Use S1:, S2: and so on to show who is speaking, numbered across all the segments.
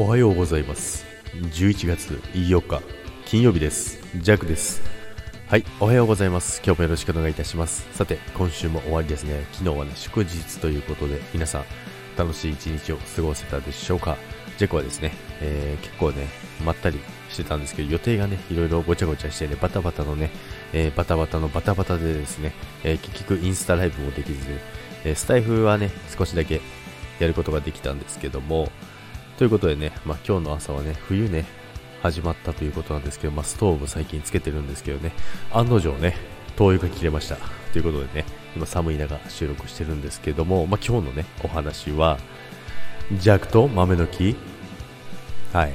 S1: おはようございます。11月4日金曜日です。ジャックです。はいおはようございます。今日もよろしくお願いいたします。さて今週も終わりですね。昨日はね祝日ということで皆さん楽しい一日を過ごせたでしょうか。ジェコはですね、えー、結構ねまったりしてたんですけど予定がねいろいろごちゃごちゃしてねバタバタのね、えー、バタバタのバタバタでですね、えー、結局インスタライブもできず、えスタイフはね少しだけやることができたんですけどもということでね、まあ、今日の朝はね、冬ね、始まったということなんですけど、まあ、ストーブ最近つけてるんですけどね、案の定ね、灯油が切れました。ということでね、今寒い中収録してるんですけども、まあ、今日のね、お話は、ジャックと豆の木はい。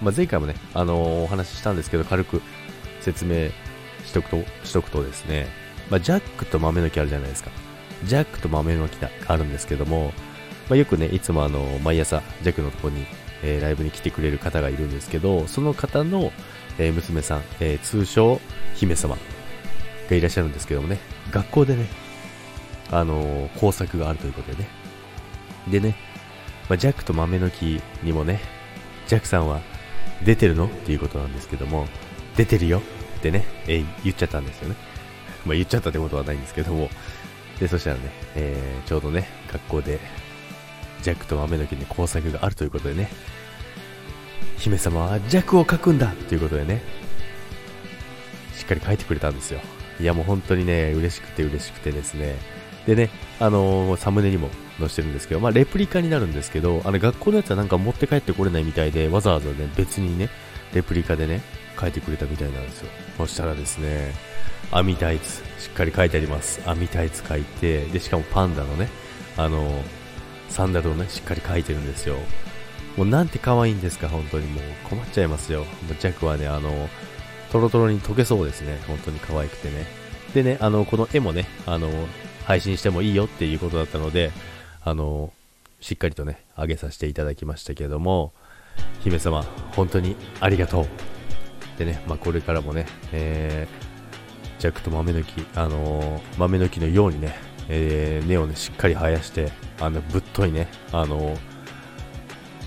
S1: まあ、前回もね、あのー、お話ししたんですけど、軽く説明しとくと、しとくとですね、まあ、ジャックと豆の木あるじゃないですか。ジャックと豆の木があるんですけども、まあ、よくね、いつもあの、毎朝、ジャックのとこに、えー、ライブに来てくれる方がいるんですけど、その方の、えー、娘さん、えー、通称、姫様がいらっしゃるんですけどもね、学校でね、あの工作があるということでね。でね、まあ、ジャックと豆の木にもね、ジャックさんは出てるのっていうことなんですけども、出てるよってね、えー、言っちゃったんですよね。まあ、言っちゃったってことはないんですけども、で、そしたらね、えー、ちょうどね、学校でジャックと豆の木に工作があるということでね、姫様はジャックを描くんだということでね、しっかり描いてくれたんですよ。いやもう本当にね、嬉しくて嬉しくてですね。でね、あのー、サムネにも載せてるんですけど、まあレプリカになるんですけど、あの学校のやつはなんか持って帰ってこれないみたいで、わざわざね、別にね、レプリカでね、書いてくれたみたいなんですよ。そしたらですね、網タイツ、しっかり書いてあります。網タイツ書いて、で、しかもパンダのね、あのーサンダルをね、しっかり描いてるんですよ。もうなんて可愛いんですか、本当にもう困っちゃいますよ。もうジャックはね、あの、トロトロに溶けそうですね。本当に可愛くてね。でね、あの、この絵もね、あの、配信してもいいよっていうことだったので、あの、しっかりとね、上げさせていただきましたけども、姫様、本当にありがとう。でね、まあ、これからもね、えー、ジャックと豆の木、あのー、豆の木のようにね、えー、根をね、しっかり生やして、あの、ぶっといね、あの、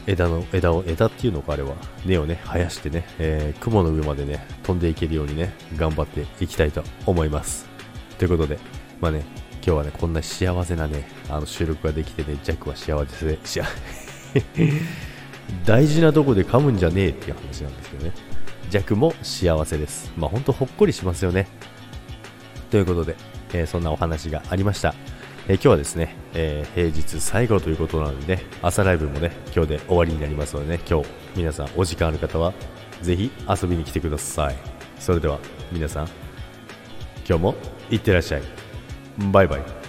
S1: 枝の、枝を、枝っていうのかあれは、根をね、生やしてね、えー、雲の上までね、飛んでいけるようにね、頑張っていきたいと思います。ということで、まあね、今日はね、こんな幸せなね、あの収録ができてね、ジャックは幸せで、し 大事なとこで噛むんじゃねえっていう話なんですけどね。ジャックも幸せです。まあほんとほっこりしますよね。ということで、えー、そんなお話がありました。えー、今日はですね、えー、平日最後ということなので、ね、朝ライブもね、今日で終わりになりますのでね、今日、皆さんお時間ある方は、ぜひ遊びに来てください。それでは、皆さん、今日もいってらっしゃい。バイバイ。